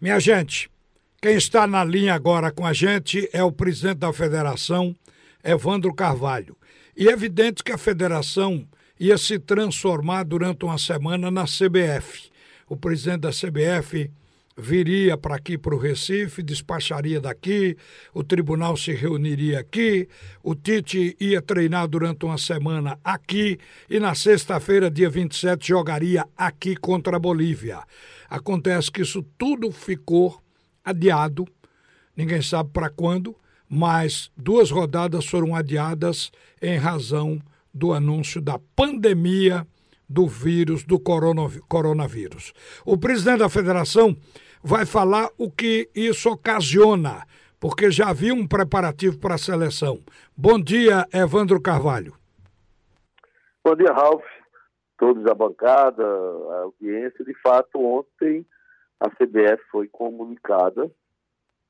Minha gente, quem está na linha agora com a gente é o presidente da federação, Evandro Carvalho. E é evidente que a federação ia se transformar durante uma semana na CBF. O presidente da CBF viria para aqui para o Recife, despacharia daqui, o tribunal se reuniria aqui, o Tite ia treinar durante uma semana aqui e na sexta-feira, dia 27, jogaria aqui contra a Bolívia. Acontece que isso tudo ficou adiado, ninguém sabe para quando, mas duas rodadas foram adiadas em razão do anúncio da pandemia do vírus, do coronavírus. O presidente da federação vai falar o que isso ocasiona, porque já havia um preparativo para a seleção. Bom dia, Evandro Carvalho. Bom dia, Ralf. Todos a bancada, a audiência. De fato, ontem a CBF foi comunicada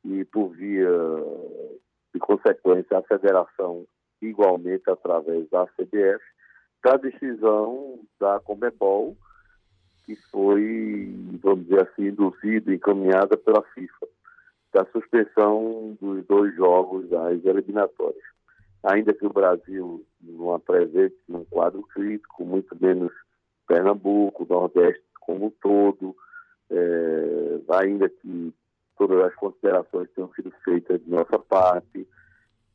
e, por via de consequência, a federação, igualmente através da CBF, da decisão da Comebol, que foi, vamos dizer assim, induzida encaminhada pela FIFA, da suspensão dos dois jogos das eliminatórias. Ainda que o Brasil não apresente num quadro crítico, muito menos Pernambuco, Nordeste como um todo, é, ainda que todas as considerações tenham sido feitas de nossa parte,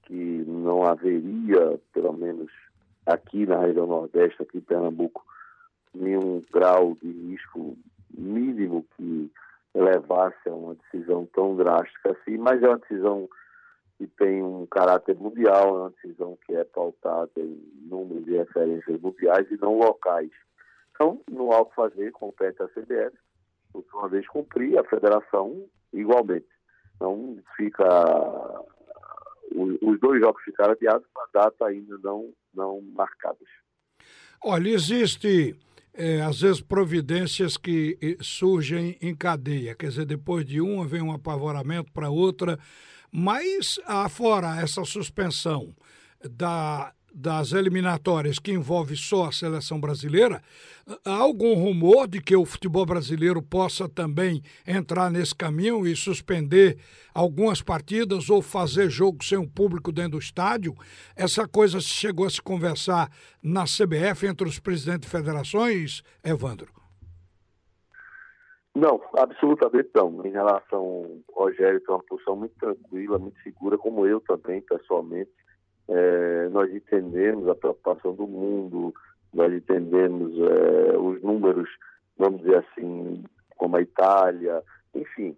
que não haveria, pelo menos aqui na região Nordeste, aqui em Pernambuco, nenhum grau de risco mínimo que levasse a uma decisão tão drástica assim, mas é uma decisão que tem um caráter mundial, é uma decisão que é pautada em números de referências mundiais e não locais. Então, não há o que fazer, compete a CBF, uma vez cumprir, a federação igualmente. Então, fica. Os dois jogos ficaram adiados a data ainda não, não marcadas. Olha, existe é, às vezes providências que surgem em cadeia, quer dizer, depois de uma vem um apavoramento para outra, mas afora essa suspensão da das eliminatórias que envolve só a seleção brasileira, há algum rumor de que o futebol brasileiro possa também entrar nesse caminho e suspender algumas partidas ou fazer jogo sem o público dentro do estádio? Essa coisa chegou a se conversar na CBF entre os presidentes de federações, Evandro? Não, absolutamente não. Em relação ao Rogério, tem uma posição muito tranquila, muito segura, como eu também, pessoalmente é, nós entendemos a preocupação do mundo, nós entendemos é, os números, vamos dizer assim, como a Itália, enfim.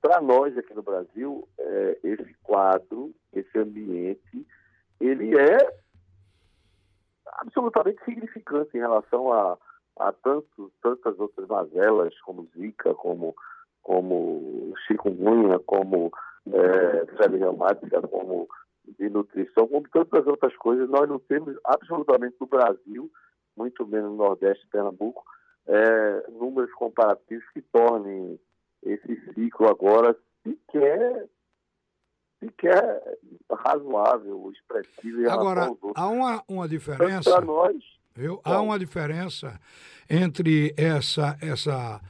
Para nós aqui no Brasil, é, esse quadro, esse ambiente, ele é absolutamente significante em relação a, a tantos, tantas outras mazelas, como Zika, como, como chikungunya, como é, febre reumática, como de nutrição, como tantas outras coisas, nós não temos absolutamente no Brasil, muito menos no Nordeste e Pernambuco, é, números comparativos que tornem esse ciclo agora sequer, sequer razoável, expressivo. Agora, há uma, uma diferença. Para nós. Viu? Há uma diferença entre essa, essa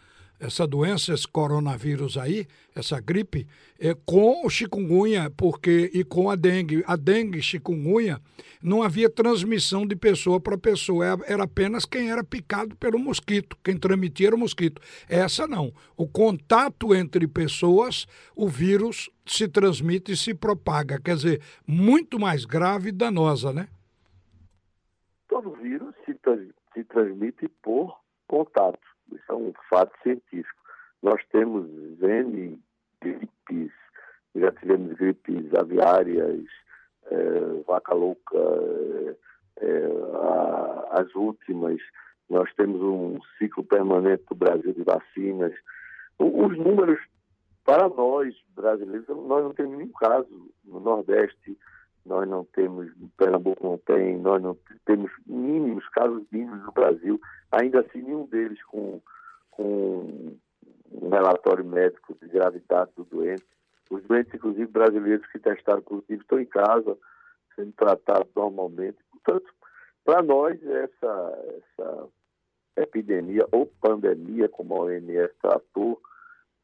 essa doença, esse coronavírus aí, essa gripe, é com o chikungunya, porque e com a dengue. A dengue, chikungunya, não havia transmissão de pessoa para pessoa, era apenas quem era picado pelo mosquito, quem transmitia era o mosquito. Essa não. O contato entre pessoas, o vírus se transmite e se propaga, quer dizer, muito mais grave e danosa, né? Todo vírus se, se transmite por contato. Isso é um fato científico. Nós temos N gripes, já tivemos gripes aviárias, é, vaca louca, é, a, as últimas. Nós temos um ciclo permanente do Brasil de vacinas. Os números, para nós brasileiros, nós não temos nenhum caso no Nordeste, nós não temos, Pernambuco não tem, nós não temos mínimos, casos mínimos no Brasil, ainda assim nenhum deles com, com um relatório médico de gravidade do doente. Os doentes, inclusive brasileiros que testaram positivo, estão em casa, sendo tratados normalmente. Portanto, para nós, essa, essa epidemia ou pandemia, como a OMS tratou,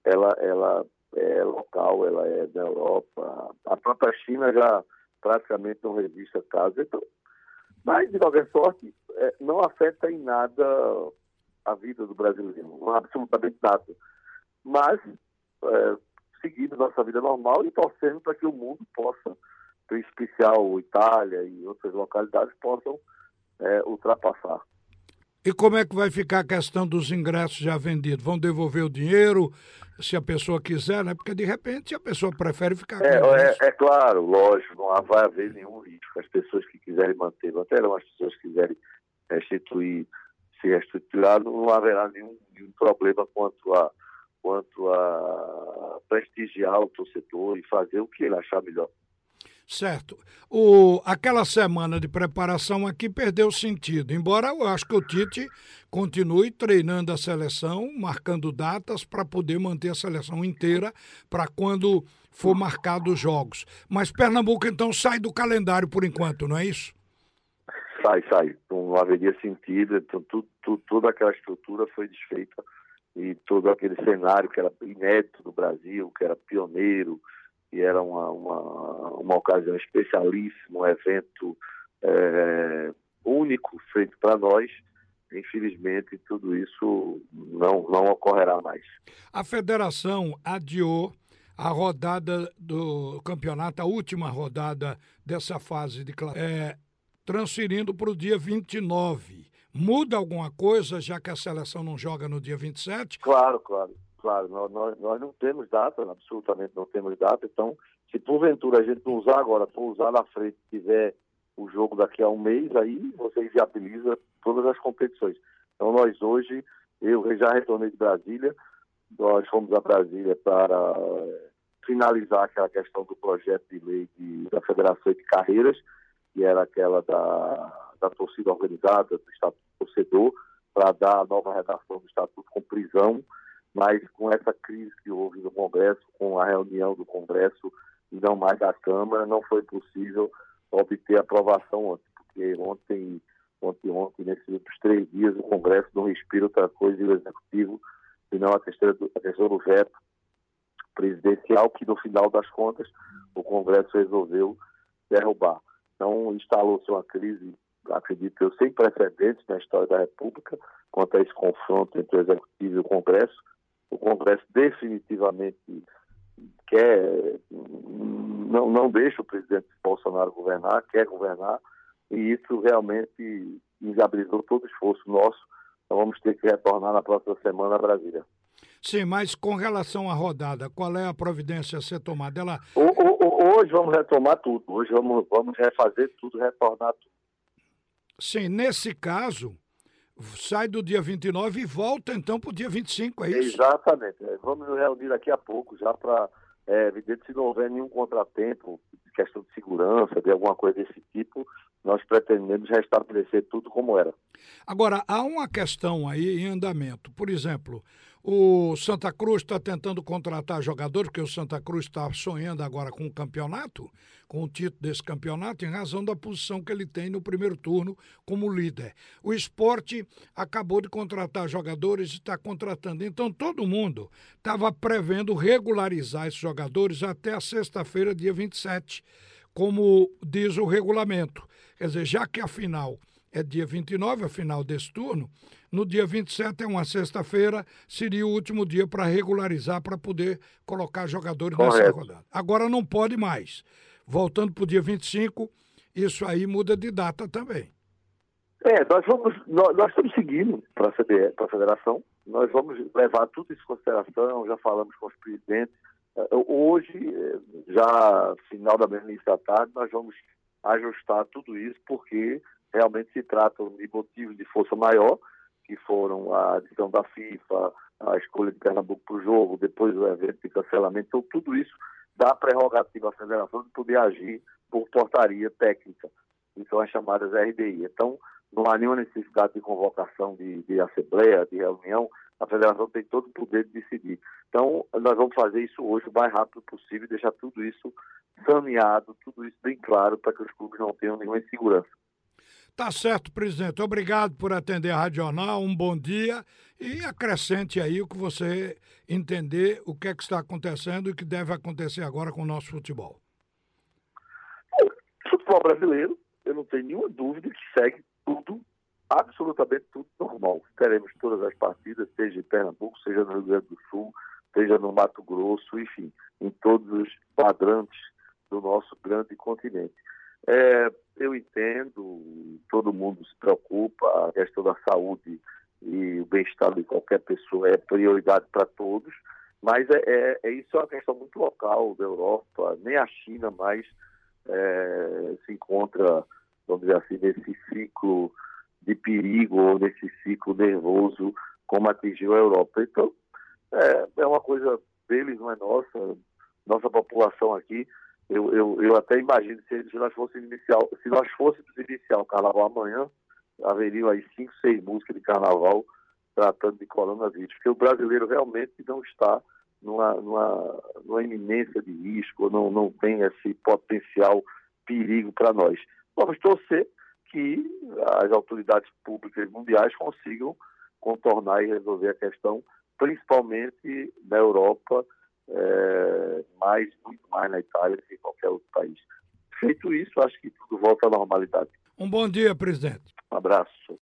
ela, ela é local, ela é da Europa. A própria China já praticamente não resiste a casa. Então, mas, de qualquer sorte, é, não afeta em nada a vida do brasileiro, absolutamente nada. Mas, é, seguindo nossa vida normal e torcendo para que o mundo possa, em especial Itália e outras localidades, possam é, ultrapassar. E como é que vai ficar a questão dos ingressos já vendidos? Vão devolver o dinheiro, se a pessoa quiser, né? Porque de repente a pessoa prefere ficar é, com é, é, claro, lógico, não vai haver nenhum risco. As pessoas que quiserem manter, manterão, as pessoas que quiserem restituir, se reestruturar, não haverá nenhum, nenhum problema quanto a, quanto a prestigiar o torcedor e fazer o que ele achar melhor. Certo. O, aquela semana de preparação aqui perdeu sentido, embora eu acho que o Tite continue treinando a seleção, marcando datas para poder manter a seleção inteira para quando for marcado os jogos. Mas Pernambuco então sai do calendário por enquanto, não é isso? Sai, sai. Não haveria sentido. Então, toda aquela estrutura foi desfeita e todo aquele cenário que era inédito do Brasil, que era pioneiro, que era uma, uma, uma ocasião especialíssima, um evento é, único feito para nós. Infelizmente, tudo isso não, não ocorrerá mais. A federação adiou a rodada do campeonato, a última rodada dessa fase de é, transferindo para o dia 29. Muda alguma coisa, já que a seleção não joga no dia 27? Claro, claro. Claro, nós, nós, nós não temos data, absolutamente não temos data, então, se porventura a gente não usar agora, for usar na frente, tiver o jogo daqui a um mês, aí você viabiliza todas as competições. Então, nós hoje, eu já retornei de Brasília, nós fomos a Brasília para eh, finalizar aquela questão do projeto de lei de, da Federação de Carreiras, que era aquela da, da torcida organizada, do Estatuto do Torcedor, para dar a nova redação do Estatuto com prisão mas com essa crise que houve no Congresso, com a reunião do Congresso e não mais da Câmara, não foi possível obter aprovação ontem, porque ontem, ontem, ontem, nesses últimos três dias, o Congresso não respira outra coisa e o Executivo, senão a questão do, a do veto presidencial, que no final das contas o Congresso resolveu derrubar. Então, instalou-se uma crise, acredito eu, sem precedentes na história da República, quanto a esse confronto entre o Executivo e o Congresso, o Congresso definitivamente quer, não, não deixa o presidente Bolsonaro governar, quer governar, e isso realmente inviabilizou todo o esforço nosso. Então vamos ter que retornar na próxima semana a Brasília. Sim, mas com relação à rodada, qual é a providência a ser tomada? Ela... Hoje vamos retomar tudo, hoje vamos, vamos refazer tudo, retornar tudo. Sim, nesse caso, sai do dia 29 e volta então para o dia 25, é isso? Exatamente. É, vamos nos reunir daqui a pouco já para, é, evidente, se não houver nenhum contratempo, questão de segurança, de alguma coisa desse tipo, nós pretendemos restabelecer tudo como era. Agora, há uma questão aí em andamento. Por exemplo, o Santa Cruz está tentando contratar jogador, porque o Santa Cruz está sonhando agora com o campeonato, com o título desse campeonato, em razão da posição que ele tem no primeiro turno como líder. O esporte acabou de contratar jogadores e está contratando. Então, todo mundo estava prevendo regularizar esses jogadores até a sexta-feira, dia 27, como diz o regulamento. Quer dizer, já que a final é dia 29, a final desse turno. No dia 27, é uma sexta-feira, seria o último dia para regularizar, para poder colocar jogadores Correto. nessa rodada. Agora não pode mais. Voltando para o dia 25, isso aí muda de data também. É, nós vamos, nós, nós estamos seguindo para a federação, nós vamos levar tudo isso em consideração, já falamos com os presidentes. É, hoje, é, já final da manhã da tarde, nós vamos ajustar tudo isso, porque realmente se tratam de motivos de força maior, que foram a decisão da FIFA, a escolha de Pernambuco para o jogo, depois o evento de cancelamento. Então, tudo isso dá prerrogativa à federação de poder agir por portaria técnica, que são as chamadas RDI. Então, não há nenhuma necessidade de convocação de, de assembleia, de reunião, a federação tem todo o poder de decidir. Então, nós vamos fazer isso hoje o mais rápido possível, deixar tudo isso saneado, tudo isso bem claro, para que os clubes não tenham nenhuma insegurança. Tá certo, presidente. Obrigado por atender a Rádio Jornal. Um bom dia e acrescente aí o que você entender o que é que está acontecendo e o que deve acontecer agora com o nosso futebol. O futebol brasileiro, eu não tenho nenhuma dúvida que segue tudo, absolutamente tudo normal. Teremos todas as partidas, seja em Pernambuco, seja no Rio Grande do Sul, seja no Mato Grosso, enfim, em todos os quadrantes do nosso grande continente. É, eu entendo, todo mundo se preocupa, a questão da saúde e o bem-estar de qualquer pessoa é prioridade para todos, mas é, é, é, isso é uma questão muito local da Europa, nem a China mais é, se encontra, vamos dizer assim, nesse ciclo de perigo ou nesse ciclo nervoso como atingiu a Europa. Então, é, é uma coisa deles, não é nossa. Nossa população aqui, eu, eu, eu até imagino se, se nós fôssemos iniciar, se nós fôssemos iniciar o carnaval amanhã, haveriam aí cinco, seis músicas de carnaval tratando de coronavírus, porque o brasileiro realmente não está numa, numa, numa iminência de risco, não, não tem esse potencial perigo para nós. Vamos torcer que as autoridades públicas mundiais consigam contornar e resolver a questão principalmente na Europa, é, mais, muito mais na Itália do que em qualquer outro país. Feito isso, acho que tudo volta à normalidade. Um bom dia, presidente. Um abraço.